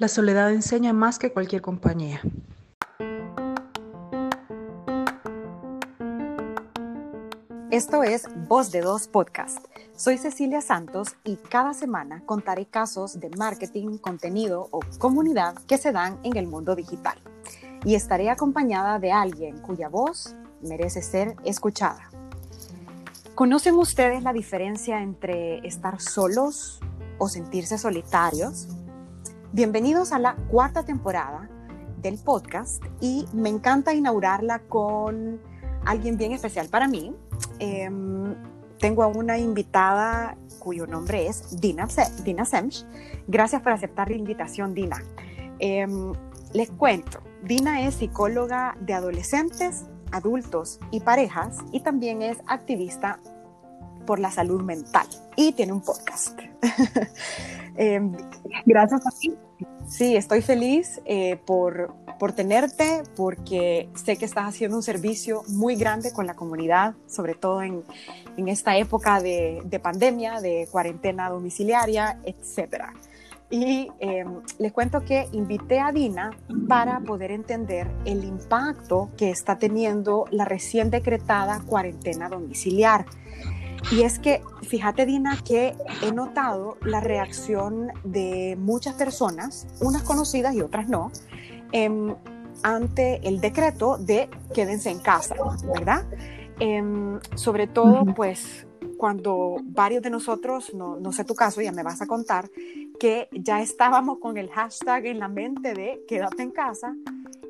La soledad enseña más que cualquier compañía. Esto es Voz de Dos Podcast. Soy Cecilia Santos y cada semana contaré casos de marketing, contenido o comunidad que se dan en el mundo digital. Y estaré acompañada de alguien cuya voz merece ser escuchada. ¿Conocen ustedes la diferencia entre estar solos o sentirse solitarios? Bienvenidos a la cuarta temporada del podcast y me encanta inaugurarla con alguien bien especial para mí, Em, tengo a una invitada cuyo nombre es Dina, Dina Semch. Gracias por aceptar la invitación, Dina. Em, les cuento, Dina es psicóloga de adolescentes, adultos y parejas y también es activista por la salud mental y tiene un podcast. Em, gracias a ti. Sí, estoy feliz eh, por, por tenerte porque sé que estás haciendo un servicio muy grande con la comunidad, sobre todo en, en esta época de, de, pandemia, de cuarentena domiciliaria, etc. Y em, les cuento que invité a Dina para poder entender el impacto que está teniendo la recién decretada cuarentena domiciliar. Y es que, fíjate Dina, que he notado la reacción de muchas personas, unas conocidas y otras no, Em, ante el decreto de quédense en casa, ¿verdad? Em, sobre todo, pues, cuando varios de nosotros, no, no sé tu caso, ya me vas a contar, que ya estábamos con el hashtag en la mente de quédate en casa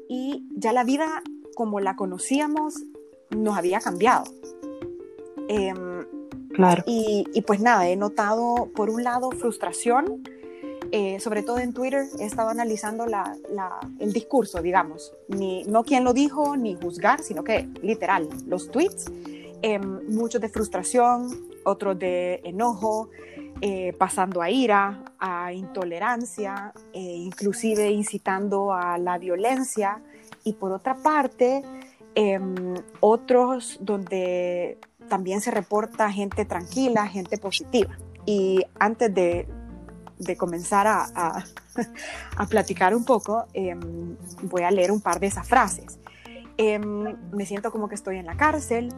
y ya la vida como la conocíamos nos había cambiado. Em, claro. Y, y, pues nada, he notado por un lado frustración, eh, sobre todo en Twitter, he estado analizando el discurso, digamos, ni, no quién lo dijo ni juzgar, sino que literal, los tweets, em, muchos de frustración, otros de enojo, eh, pasando a ira, a intolerancia, eh, inclusive incitando a la violencia, y por otra parte, em, otros donde también se reporta gente tranquila, gente positiva. Y antes de, de comenzar a, a, platicar un poco, em, voy a leer un par de esas frases. Em, me siento como que estoy en la cárcel,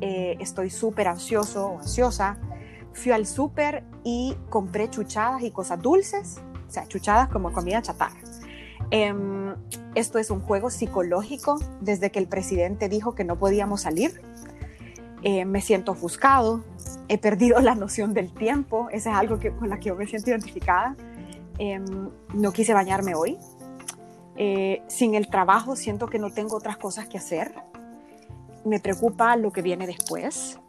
eh, estoy súper ansioso o ansiosa, fui al súper y compré chuchadas y cosas dulces, o sea, chuchadas como comida chatarra. Em, esto es un juego psicológico desde que el presidente dijo que no podíamos salir. Eh, me siento ofuscado, he perdido la noción del tiempo, esa es algo que, con la que yo me siento identificada. Em, no quise bañarme hoy. Eh, sin el trabajo siento que no tengo otras cosas que hacer. Me preocupa lo que viene después.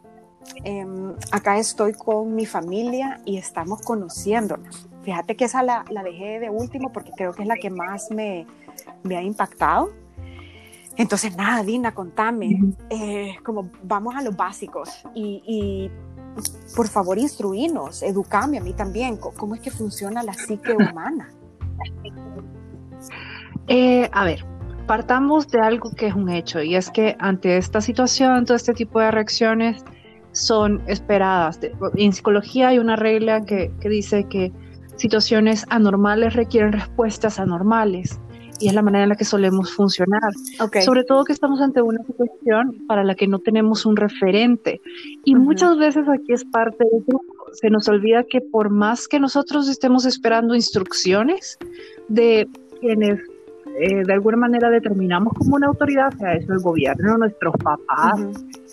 Em, acá estoy con mi familia y estamos conociéndonos. Fíjate que esa la, la, dejé de último porque creo que es la que más me, me ha impactado. Entonces, nada, Dina, contame, eh, como vamos a los básicos y, y por favor instruinos, educame a mí también, cómo es que funciona la psique humana. Eh, a ver, partamos de algo que es un hecho y es que ante esta situación, todo este tipo de reacciones son esperadas. En psicología hay una regla que, que dice que situaciones anormales requieren respuestas anormales y es la manera en la que solemos funcionar. Sobre todo que estamos ante una situación para la que no tenemos un referente. Y muchas veces aquí es parte del grupo. Se nos olvida que por más que nosotros estemos esperando instrucciones de quienes eh, de alguna manera determinamos como una autoridad, sea eso el gobierno, nuestros papás,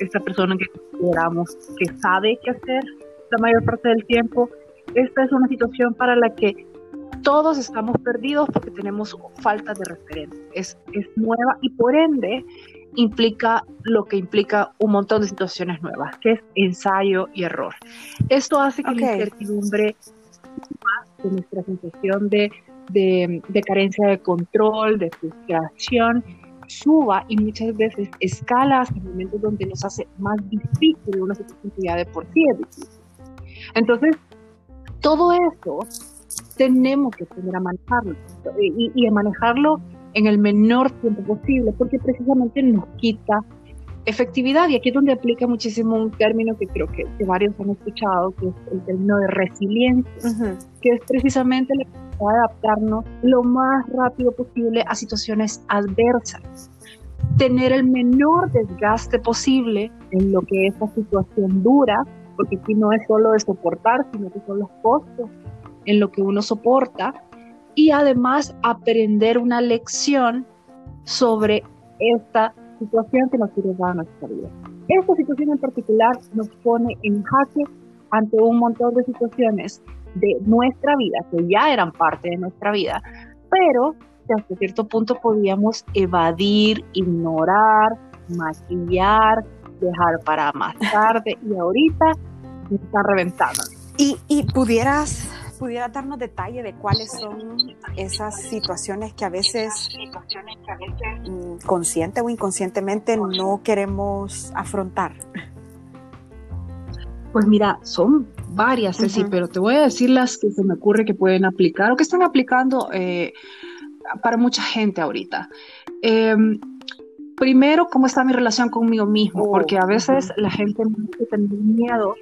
esta persona que consideramos que sabe qué hacer la mayor parte del tiempo, esta es una situación para la que todos estamos perdidos porque tenemos falta de referente. Es, es nueva y por ende implica lo que implica un montón de situaciones nuevas, que es ensayo y error. Esto hace que la incertidumbre más de nuestra sensación de, de, de, carencia de control, de frustración, suba y muchas veces escala hasta momentos donde nos hace más difícil una situación que ya de por sí es difícil. Entonces, todo eso tenemos que aprender a manejarlo y, a manejarlo en el menor tiempo posible, porque precisamente nos quita efectividad, y aquí es donde aplica muchísimo un término que creo que, varios han escuchado, que es el término de resiliencia, que es precisamente la capacidad de adaptarnos lo más rápido posible a situaciones adversas, tener el menor desgaste posible en lo que esta situación dura, porque aquí no es solo de soportar, sino que son los costos en lo que uno soporta, y además aprender una lección sobre esta situación que nos quiere dar a nuestra vida. Esta situación en particular nos pone en jaque ante un montón de situaciones de nuestra vida, que ya eran parte de nuestra vida, pero que hasta cierto punto podíamos evadir, ignorar, maquillar, dejar para más tarde y ahorita está reventando. Y, y pudieras pudiera darnos detalle de cuáles son esas situaciones que a veces mm, consciente o inconscientemente no queremos afrontar. Pues mira, son varias, Ceci, pero te voy a decir las que se me ocurre que pueden aplicar o que están aplicando eh, para mucha gente ahorita. Em, primero, cómo está mi relación conmigo mismo, oh, porque a veces la gente tiene miedo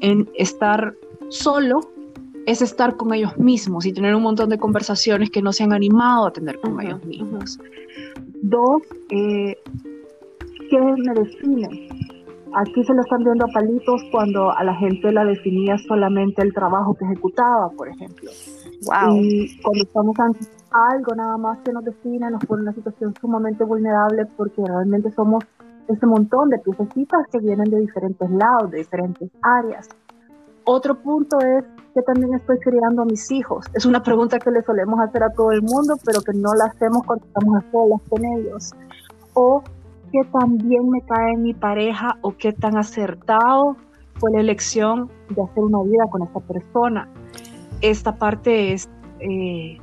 en estar solo es estar con ellos mismos y tener un montón de conversaciones que no se han animado a tener con ellos mismos. Dos, eh, ¿qué me define? Aquí se lo están viendo a palitos cuando a la gente la definía solamente el trabajo que ejecutaba, por ejemplo. Wow. Y cuando estamos ante algo nada más que nos define, nos pone en una situación sumamente vulnerable porque realmente somos ese montón de piececitas que vienen de diferentes lados, de diferentes áreas. Otro punto es que también estoy criando a mis hijos? Es una pregunta que le solemos hacer a todo el mundo, pero que no la hacemos cuando estamos a solas con ellos. O qué tan bien me cae mi pareja o qué tan acertado fue la elección de hacer una vida con esta persona. Esta parte es eh,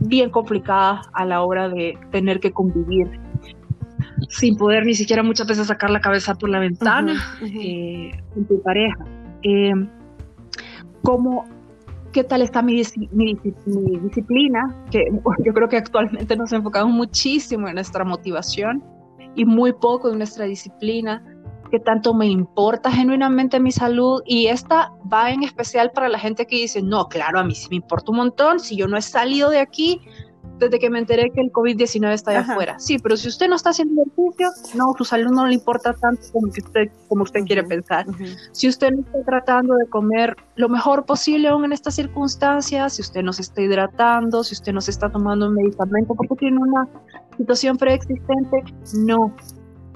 bien complicada a la hora de tener que convivir sin poder ni siquiera muchas veces sacar la cabeza por la ventana eh, con tu pareja. Eh, como qué tal está mi, disciplina, que yo creo que actualmente nos enfocamos muchísimo en nuestra motivación y muy poco en nuestra disciplina, qué tanto me importa genuinamente mi salud. Y esta va en especial para la gente que dice, no, claro, a mí sí me importa un montón, si yo no he salido de aquí, desde que me enteré que el COVID-19 está allá afuera. Sí, pero si usted no está haciendo ejercicio, no, su salud no le importa tanto como, que usted, como usted quiere pensar. Si usted no está tratando de comer lo mejor posible aún en estas circunstancias, si usted no se está hidratando, si usted no se está tomando un medicamento porque tiene una situación preexistente, no,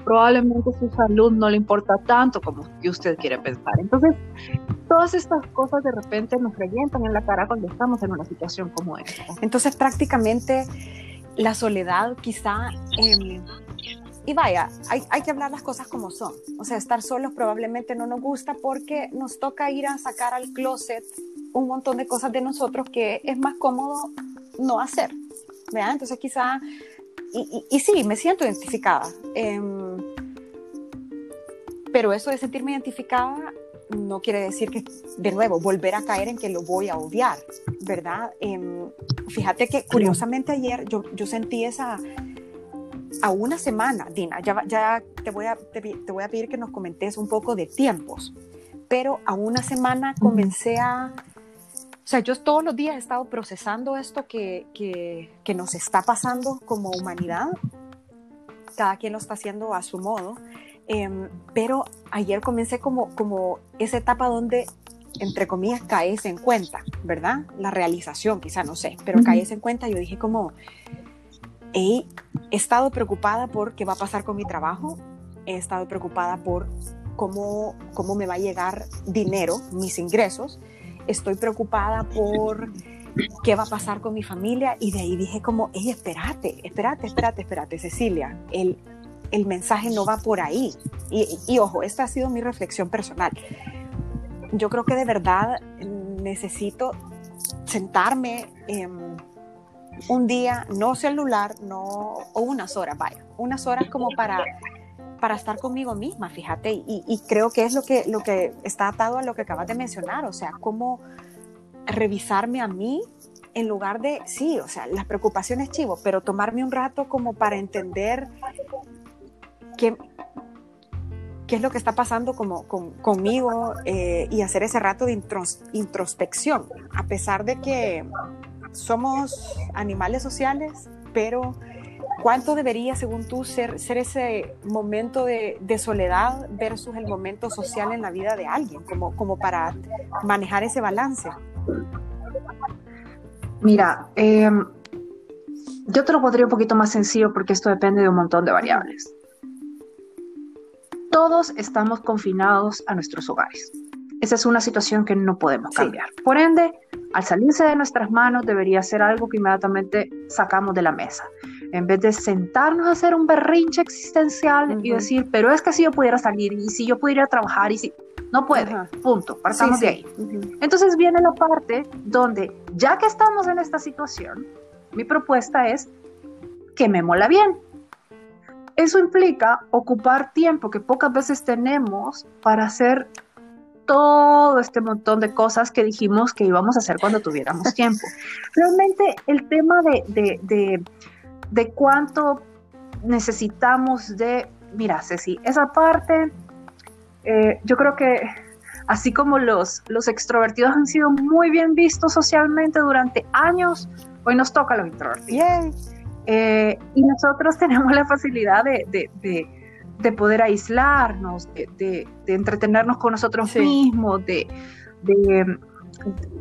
probablemente su salud no le importa tanto como que usted quiere pensar. Entonces, todas estas cosas de repente nos revientan en la cara cuando estamos en una situación como esta. Entonces, prácticamente la soledad quizá... Em, y vaya, hay, hay, que hablar las cosas como son. O sea, estar solos probablemente no nos gusta porque nos toca ir a sacar al closet un montón de cosas de nosotros que es más cómodo no hacer. ¿verdad? Entonces quizá y, sí, me siento identificada. Em, pero eso de sentirme identificada no quiere decir que, de nuevo, volver a caer en que lo voy a odiar, ¿verdad? Em, fíjate que curiosamente ayer yo, yo sentí esa, a una semana, Dina, ya, ya te, voy a, te, te, voy a pedir que nos comentes un poco de tiempos, pero a una semana comencé a o sea, yo todos los días he estado procesando esto que, que, nos está pasando como humanidad. Cada quien lo está haciendo a su modo. Em, pero ayer comencé como, como esa etapa donde, entre comillas, caes en cuenta, ¿verdad? La realización, quizá, no sé, pero caes en cuenta. Yo dije como, he estado preocupada por qué va a pasar con mi trabajo. He estado preocupada por cómo, cómo me va a llegar dinero, mis ingresos estoy preocupada por qué va a pasar con mi familia y de ahí dije como, hey, espérate, espérate, espérate, espérate, Cecilia, el, el mensaje no va por ahí. Y, y, ojo, esta ha sido mi reflexión personal. Yo creo que de verdad necesito sentarme un día, no celular, no, o unas horas, vaya, unas horas como para para estar conmigo misma, fíjate, y, creo que es lo que, lo que está atado a lo que acabas de mencionar, o sea, cómo revisarme a mí en lugar de, sí, o sea, las preocupaciones chivo, pero tomarme un rato como para entender que qué es lo que está pasando como, conmigo eh, y hacer ese rato de introspección, a pesar de que somos animales sociales, pero ¿cuánto debería, según tú, ser, ser ese momento de, soledad versus el momento social en la vida de alguien, como, como para manejar ese balance? Mira, em, yo te lo pondría un poquito más sencillo porque esto depende de un montón de variables. Todos estamos confinados a nuestros hogares. Esa es una situación que no podemos cambiar. Por ende, al salirse de nuestras manos debería ser algo que inmediatamente sacamos de la mesa. En vez de sentarnos a hacer un berrinche existencial y decir, pero es que si yo pudiera salir y si yo pudiera trabajar y si... No puede, punto, partamos de ahí. Entonces viene la parte donde, ya que estamos en esta situación, mi propuesta es que me mola bien. Eso implica ocupar tiempo que pocas veces tenemos para hacer todo este montón de cosas que dijimos que íbamos a hacer cuando tuviéramos tiempo. Realmente el tema de, de, de, cuánto necesitamos de, mira, Ceci, esa parte, eh, yo creo que así como los, los extrovertidos han sido muy bien vistos socialmente durante años, hoy nos toca a los introvertidos. Eh, y nosotros tenemos la facilidad de de poder aislarnos, de, entretenernos con nosotros mismos, de,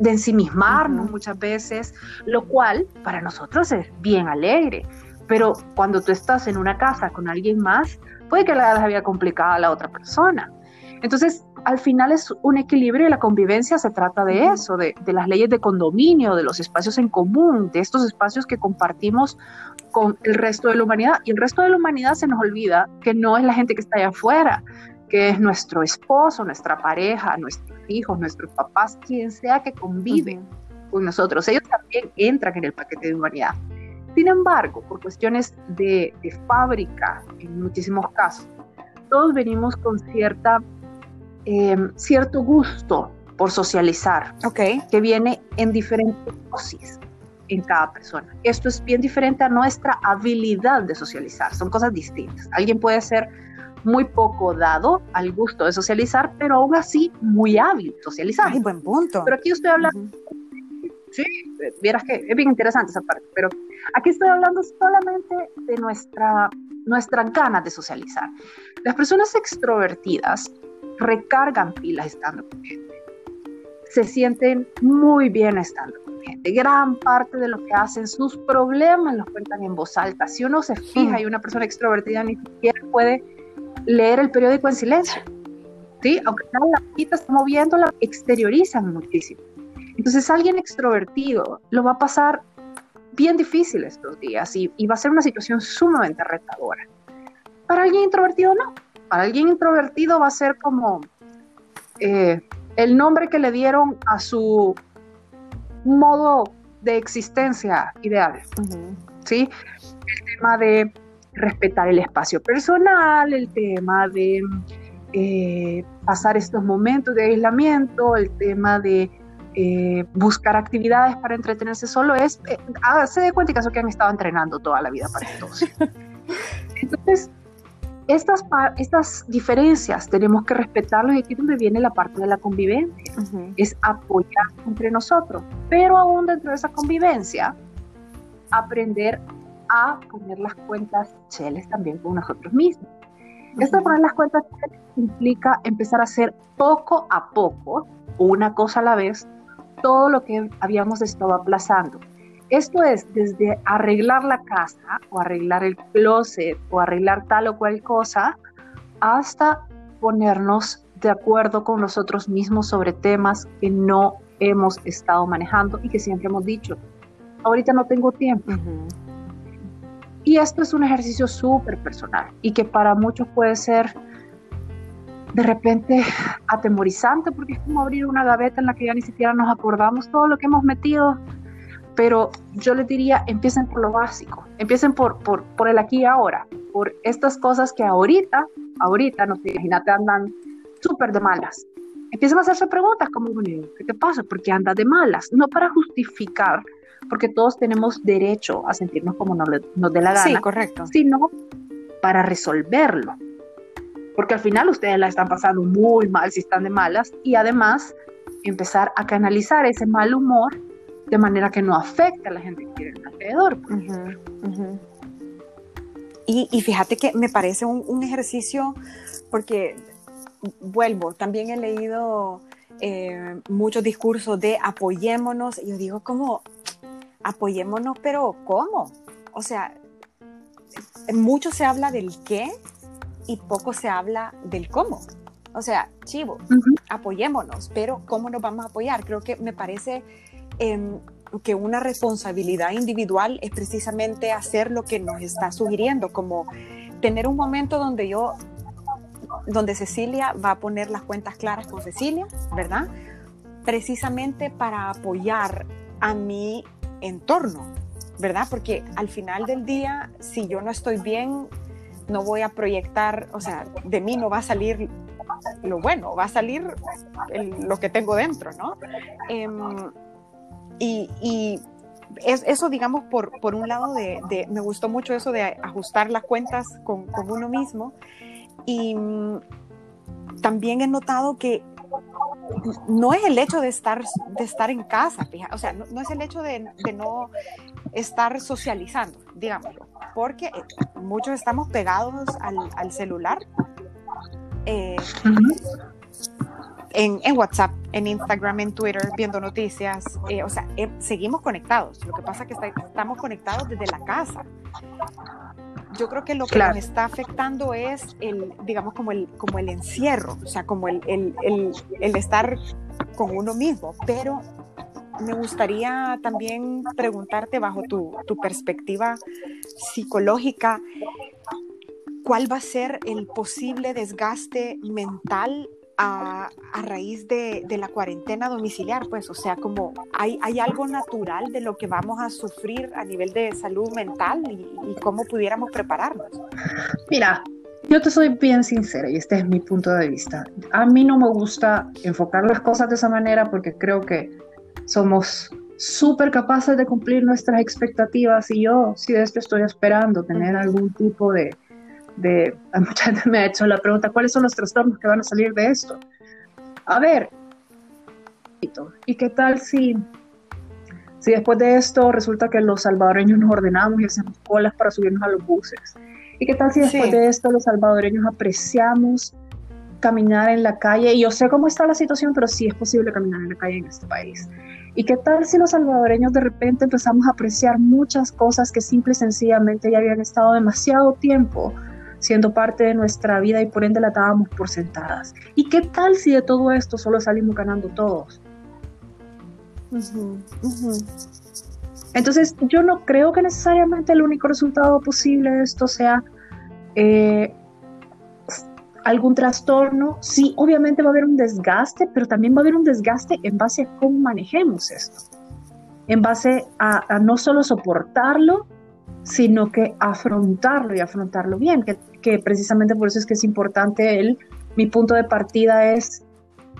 de, ensimismarnos muchas veces, lo cual para nosotros es bien alegre. Pero cuando tú estás en una casa con alguien más, puede que la vida complicada a la otra persona. Entonces, al final es un equilibrio y la convivencia se trata de eso, de, las leyes de condominio, de los espacios en común, de estos espacios que compartimos con el resto de la humanidad. Y el resto de la humanidad se nos olvida que no es la gente que está allá afuera, que es nuestro esposo, nuestra pareja, nuestros hijos, nuestros papás, quien sea que convive con nosotros. Ellos también entran en el paquete de humanidad. Sin embargo, por cuestiones de, de fábrica, en muchísimos casos, todos venimos con cierta Em, cierto gusto por socializar, okay. que viene en diferentes dosis en cada persona. Esto es bien diferente a nuestra habilidad de socializar, son cosas distintas. Alguien puede ser muy poco dado al gusto de socializar, pero aún así muy hábil socializar. Ay, buen punto. Pero aquí estoy hablando... Sí, vieras que es bien interesante esa parte, pero aquí estoy hablando solamente de nuestra, nuestras ganas de socializar. Las personas extrovertidas recargan pilas estando con gente. Se sienten muy bien estando con gente. Gran parte de lo que hacen, sus problemas los cuentan en voz alta. Si uno se fija y una persona extrovertida ni siquiera puede leer el periódico en silencio. ¿Sí? Aunque la vida está moviendo, la exteriorizan muchísimo. Entonces alguien extrovertido lo va a pasar bien difícil estos días y, y va a ser una situación sumamente retadora. Para alguien introvertido no para alguien introvertido va a ser como eh, el nombre que le dieron a su modo de existencia ideal. ¿sí? El tema de respetar el espacio personal, el tema de eh, pasar estos momentos de aislamiento, el tema de eh, buscar actividades para entretenerse solo es, se de cuenta que eso que han estado entrenando toda la vida para todos. Entonces, estas, estas diferencias tenemos que respetarlas y aquí es donde viene la parte de la convivencia, es apoyar entre nosotros, pero aún dentro de esa convivencia, aprender a poner las cuentas cheles también con nosotros mismos. Esto de poner las cuentas cheles implica empezar a hacer poco a poco, una cosa a la vez, todo lo que habíamos estado aplazando. Esto es desde arreglar la casa o arreglar el closet o arreglar tal o cual cosa hasta ponernos de acuerdo con nosotros mismos sobre temas que no hemos estado manejando y que siempre hemos dicho, ahorita no tengo tiempo. Y esto es un ejercicio súper personal y que para muchos puede ser de repente atemorizante porque es como abrir una gaveta en la que ya ni siquiera nos acordamos todo lo que hemos metido pero yo les diría, empiecen por lo básico, empiecen por, por, por el aquí y ahora, por estas cosas que ahorita, ahorita, no sé, imagínate, andan súper de malas. Empiecen a hacerse preguntas como, ¿qué te pasa? ¿Por qué andas de malas? No para justificar, porque todos tenemos derecho a sentirnos como nos, nos dé la gana. Sí, correcto. Sino para resolverlo. porque al final ustedes la están pasando muy mal si están de malas y además empezar a canalizar ese mal humor de manera que no afecte a la gente que tiene alrededor. Y, fíjate que me parece un, ejercicio, porque vuelvo, también he leído eh, muchos discursos de apoyémonos, y yo digo como, apoyémonos, pero ¿cómo? O sea, mucho se habla del qué y poco se habla del cómo. O sea, chivo, apoyémonos, pero ¿cómo nos vamos a apoyar? Creo que me parece em, que una responsabilidad individual es precisamente hacer lo que nos está sugiriendo, como tener un momento donde yo, donde Cecilia va a poner las cuentas claras con Cecilia, ¿verdad? Precisamente para apoyar a mi entorno, ¿verdad? Porque al final del día, si yo no estoy bien, no voy a proyectar, o sea, de mí no va a salir lo bueno, va a salir lo que tengo dentro, ¿no? Em, y, es, eso, digamos, por, por un lado, de, me gustó mucho eso de ajustar las cuentas con, con uno mismo. Y mm, también he notado que no es el hecho de estar, de estar en casa, o sea, no, es el hecho de, de, no estar socializando, digámoslo, porque eh, muchos estamos pegados al, al celular eh, en, en, WhatsApp, en Instagram, en Twitter, viendo noticias. Eh, o sea, eh, seguimos conectados. Lo que pasa es que estamos conectados desde la casa. Yo creo que lo que nos está afectando es el, digamos, como el, como el encierro, o sea, como el, el, el, el estar con uno mismo. Pero me gustaría también preguntarte bajo tu, tu perspectiva psicológica, cuál va a ser el posible desgaste mental a, a raíz de, de, la cuarentena domiciliar, pues, o sea, como hay, hay, algo natural de lo que vamos a sufrir a nivel de salud mental y, y cómo pudiéramos prepararnos. Mira, yo te soy bien sincera y este es mi punto de vista. A mí no me gusta enfocar las cosas de esa manera porque creo que somos súper capaces de cumplir nuestras expectativas y yo sí de esto estoy esperando tener algún tipo de, de, mucha gente me ha hecho la pregunta, ¿cuáles son los trastornos que van a salir de esto? A ver, ¿y qué tal si, si después de esto resulta que los salvadoreños nos ordenamos y hacemos colas para subirnos a los buses? ¿Y qué tal si después de esto los salvadoreños apreciamos caminar en la calle? Y yo sé cómo está la situación, pero sí es posible caminar en la calle en este país. ¿Y qué tal si los salvadoreños de repente empezamos a apreciar muchas cosas que simple y sencillamente ya habían estado demasiado tiempo siendo parte de nuestra vida y por ende la dábamos por sentadas. ¿Y qué tal si de todo esto solo salimos ganando todos? Entonces, yo no creo que necesariamente el único resultado posible de esto sea eh, algún trastorno. Sí, obviamente va a haber un desgaste, pero también va a haber un desgaste en base a cómo manejemos esto. En base a, a no solo soportarlo, sino que afrontarlo y afrontarlo bien, que, que, precisamente por eso es que es importante el, mi punto de partida es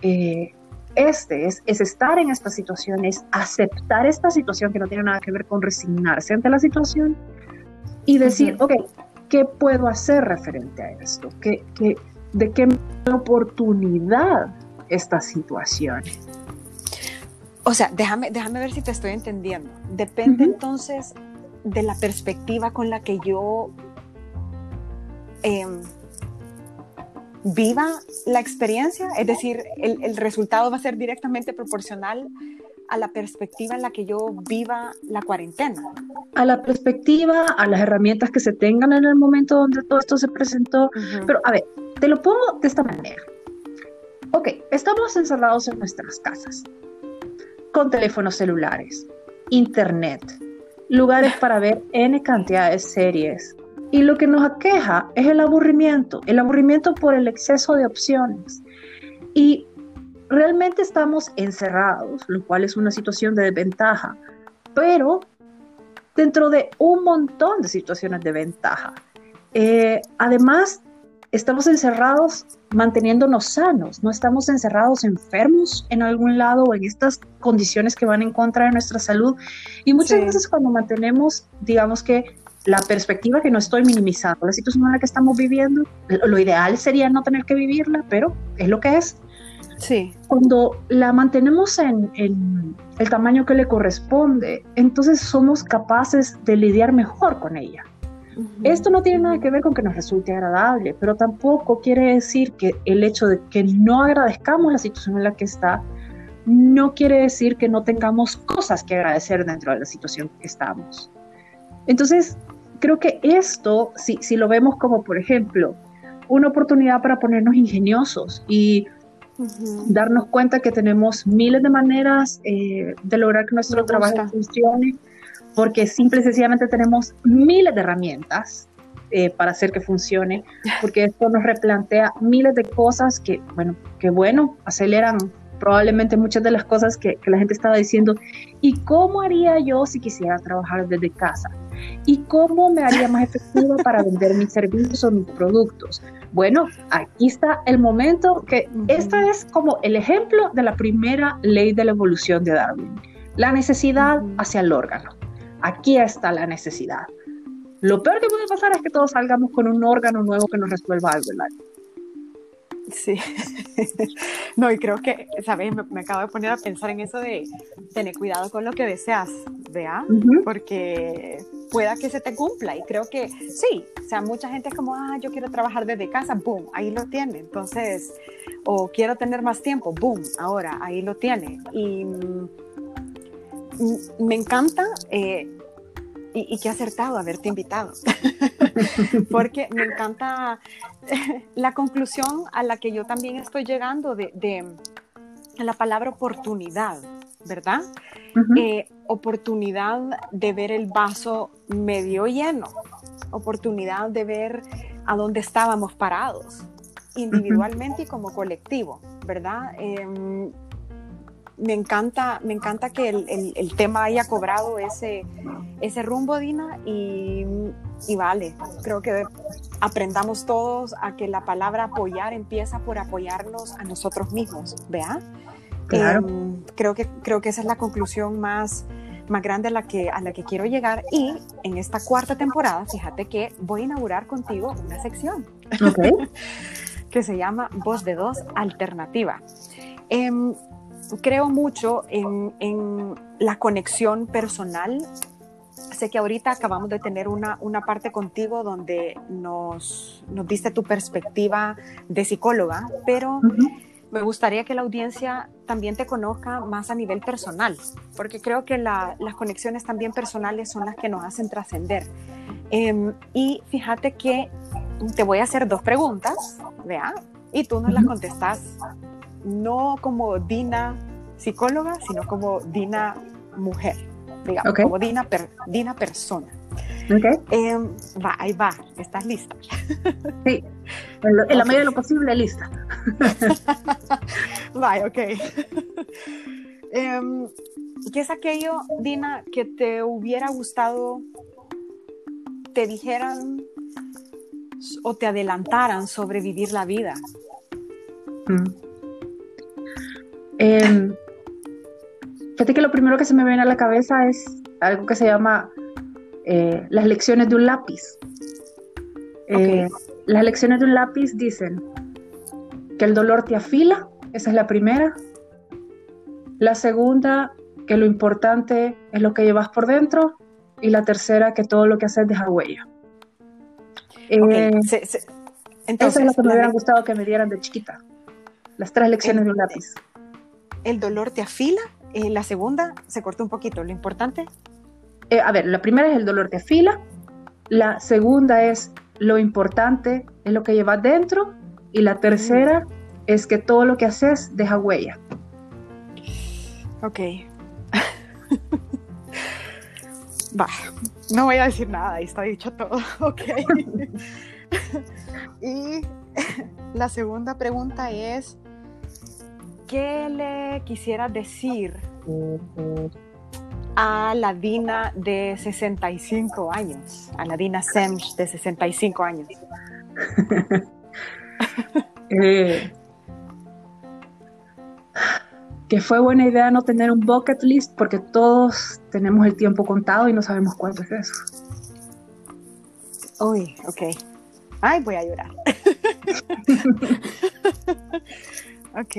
eh, este, es, es, estar en esta situación, es aceptar esta situación que no tiene nada que ver con resignarse ante la situación y decir, ok, ¿qué puedo hacer referente a esto? ¿Qué, qué, ¿De qué oportunidad esta situación? O sea, déjame, déjame ver si te estoy entendiendo. Depende entonces de la perspectiva con la que yo em, viva la experiencia, es decir, el, resultado va a ser directamente proporcional a la perspectiva en la que yo viva la cuarentena. A la perspectiva, a las herramientas que se tengan en el momento donde todo esto se presentó. Pero a ver, te lo pongo de esta manera. Ok, estamos encerrados en nuestras casas, con teléfonos celulares, internet, lugares para ver N cantidad de series. Y lo que nos aqueja es el aburrimiento, el aburrimiento por el exceso de opciones. Y realmente estamos encerrados, lo cual es una situación de desventaja, pero dentro de un montón de situaciones de ventaja. Eh, además, estamos encerrados manteniéndonos sanos, no estamos encerrados enfermos en algún lado o en estas condiciones que van en contra de nuestra salud. Y muchas veces cuando mantenemos, digamos que la perspectiva que no estoy minimizando la situación en la que estamos viviendo. Lo, ideal sería no tener que vivirla, pero es lo que es. Sí. Cuando la mantenemos en, el tamaño que le corresponde, entonces somos capaces de lidiar mejor con ella. Esto no tiene nada que ver con que nos resulte agradable, pero tampoco quiere decir que el hecho de que no agradezcamos la situación en la que está, no quiere decir que no tengamos cosas que agradecer dentro de la situación que estamos. Entonces, creo que esto, si, si lo vemos como, por ejemplo, una oportunidad para ponernos ingeniosos y darnos cuenta que tenemos miles de maneras eh, de lograr que nuestro trabajo funcione, porque simple y sencillamente tenemos miles de herramientas eh, para hacer que funcione, porque esto nos replantea miles de cosas que, bueno, que bueno, aceleran probablemente muchas de las cosas que, que la gente estaba diciendo. ¿Y cómo haría yo si quisiera trabajar desde casa? ¿Y cómo me haría más efectiva para vender mis servicios o mis productos? Bueno, aquí está el momento que esta es como el ejemplo de la primera ley de la evolución de Darwin, la necesidad hacia el órgano. Aquí está la necesidad. Lo peor que puede pasar es que todos salgamos con un órgano nuevo que nos resuelva algo en Sí, no, y creo que, ¿sabes? Me, acabo de poner a pensar en eso de tener cuidado con lo que deseas, ¿vea? Porque pueda que se te cumpla. Y creo que sí, o sea, mucha gente es como, ah, yo quiero trabajar desde casa, boom, ahí lo tiene, entonces, o quiero tener más tiempo, boom, ahora, ahí lo tiene. Y mm, me encanta eh, y, qué acertado haberte invitado, porque me encanta la conclusión a la que yo también estoy llegando de, la palabra oportunidad, ¿verdad? Eh, oportunidad de ver el vaso medio lleno, oportunidad de ver a dónde estábamos parados, individualmente y como colectivo, ¿verdad? Em, me encanta, me encanta que el, tema haya cobrado ese, ese rumbo, Dina, y, vale, creo que aprendamos todos a que la palabra apoyar empieza por apoyarnos a nosotros mismos, ¿vea? Claro. Em, creo, que, creo que esa es la conclusión más, más grande a la, que, a la que quiero llegar y en esta cuarta temporada, fíjate que voy a inaugurar contigo una sección que se llama Voz de Dos Alternativa. Em, creo mucho en, la conexión personal. Sé que ahorita acabamos de tener una, una parte contigo donde nos, nos, diste tu perspectiva de psicóloga, pero me gustaría que la audiencia también te conozca más a nivel personal, porque creo que las conexiones también personales son las que nos hacen trascender. Em, y fíjate que te voy a hacer dos preguntas, vea, y tú nos las contestas no como Dina psicóloga, sino como Dina mujer, digamos, como Dina, Dina persona. Okay. Em, va, ahí va, ¿estás lista? Sí, en, la medida de lo posible, lista. va, ok. Em, ¿Qué es aquello, Dina, que te hubiera gustado te dijeran o te adelantaran sobre vivir la vida? Mm. Em, fíjate que lo primero que se me viene a la cabeza es algo que se llama eh, las lecciones de un lápiz. Eh, las lecciones de un lápiz dicen que el dolor te afila, esa es la primera. La segunda, que lo importante es lo que llevas por dentro. Y la tercera, que todo lo que haces deja huella. Eh, Entonces, eso es lo que me hubiera gustado que me dieran de chiquita. Las tres lecciones de un lápiz el dolor te afila. Eh, la segunda se cortó un poquito. ¿Lo importante? Eh, a ver, la primera es el dolor te afila. La segunda es lo importante es lo que llevas dentro. Y la tercera es que todo lo que haces deja huella. Ok. Va, no voy a decir nada, ahí está dicho todo. Ok. y la segunda pregunta es, ¿qué le quisiera decir a la Dina de 65 años? A la Dina Semch de 65 años. Eh, que fue buena idea no tener un bucket list porque todos tenemos el tiempo contado y no sabemos cuánto es eso. Uy, ok. Ay, voy a llorar. ok.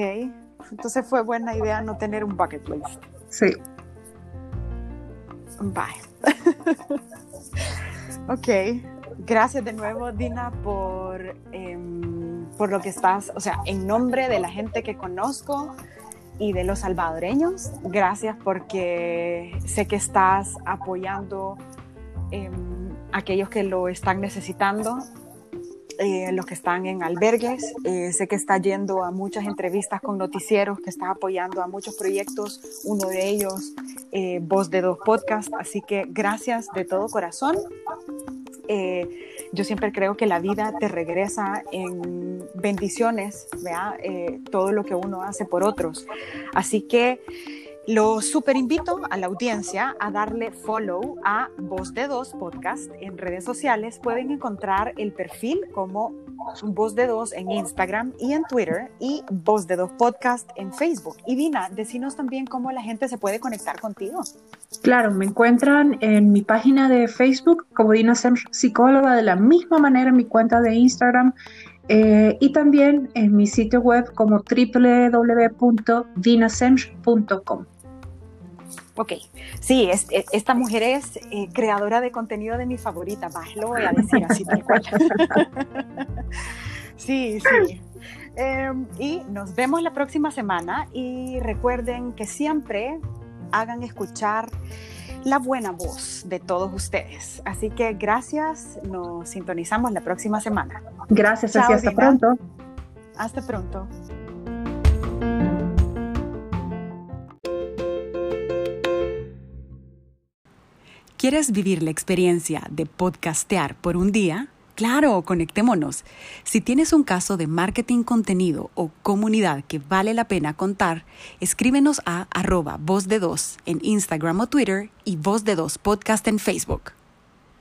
Entonces fue buena idea no tener un bucket list. Sí. Bye. ok. Gracias de nuevo, Dina, por, em, por lo que estás, o sea, en nombre de la gente que conozco y de los salvadoreños, gracias porque sé que estás apoyando eh, aquellos que lo están necesitando eh, los que están en albergues. Eh, sé que está yendo a muchas entrevistas con noticieros, que está apoyando a muchos proyectos, uno de ellos, eh, Voz de Dos Podcast. Así que gracias de todo corazón. yo siempre creo que la vida te regresa en bendiciones, todo lo que uno hace por otros. Así que lo super invito a la audiencia a darle follow a Voz de Dos Podcast en redes sociales. Pueden encontrar el perfil como Voz de Dos en Instagram y en Twitter y Voz de Dos Podcast en Facebook. Y Dina, decinos también cómo la gente se puede conectar contigo. Claro, me encuentran en mi página de Facebook como Dina Semch, psicóloga, de la misma manera en mi cuenta de Instagram. Eh, y también en mi sitio web como www.dinasemch.com. Ok, sí, e, esta mujer es eh, creadora de contenido de mi favorita, más lo voy a decir así tal cual. sí, sí. Em, y nos vemos la próxima semana y recuerden que siempre hagan escuchar la buena voz de todos ustedes. Así que gracias, nos sintonizamos la próxima semana. Gracias, así hasta pronto. Hasta pronto. ¿Quieres vivir la experiencia de podcastear por un día? Claro, conectémonos. Si tienes un caso de marketing contenido o comunidad que vale la pena contar, escríbenos a arroba voz de dos en Instagram o Twitter y voz de dos podcast en Facebook.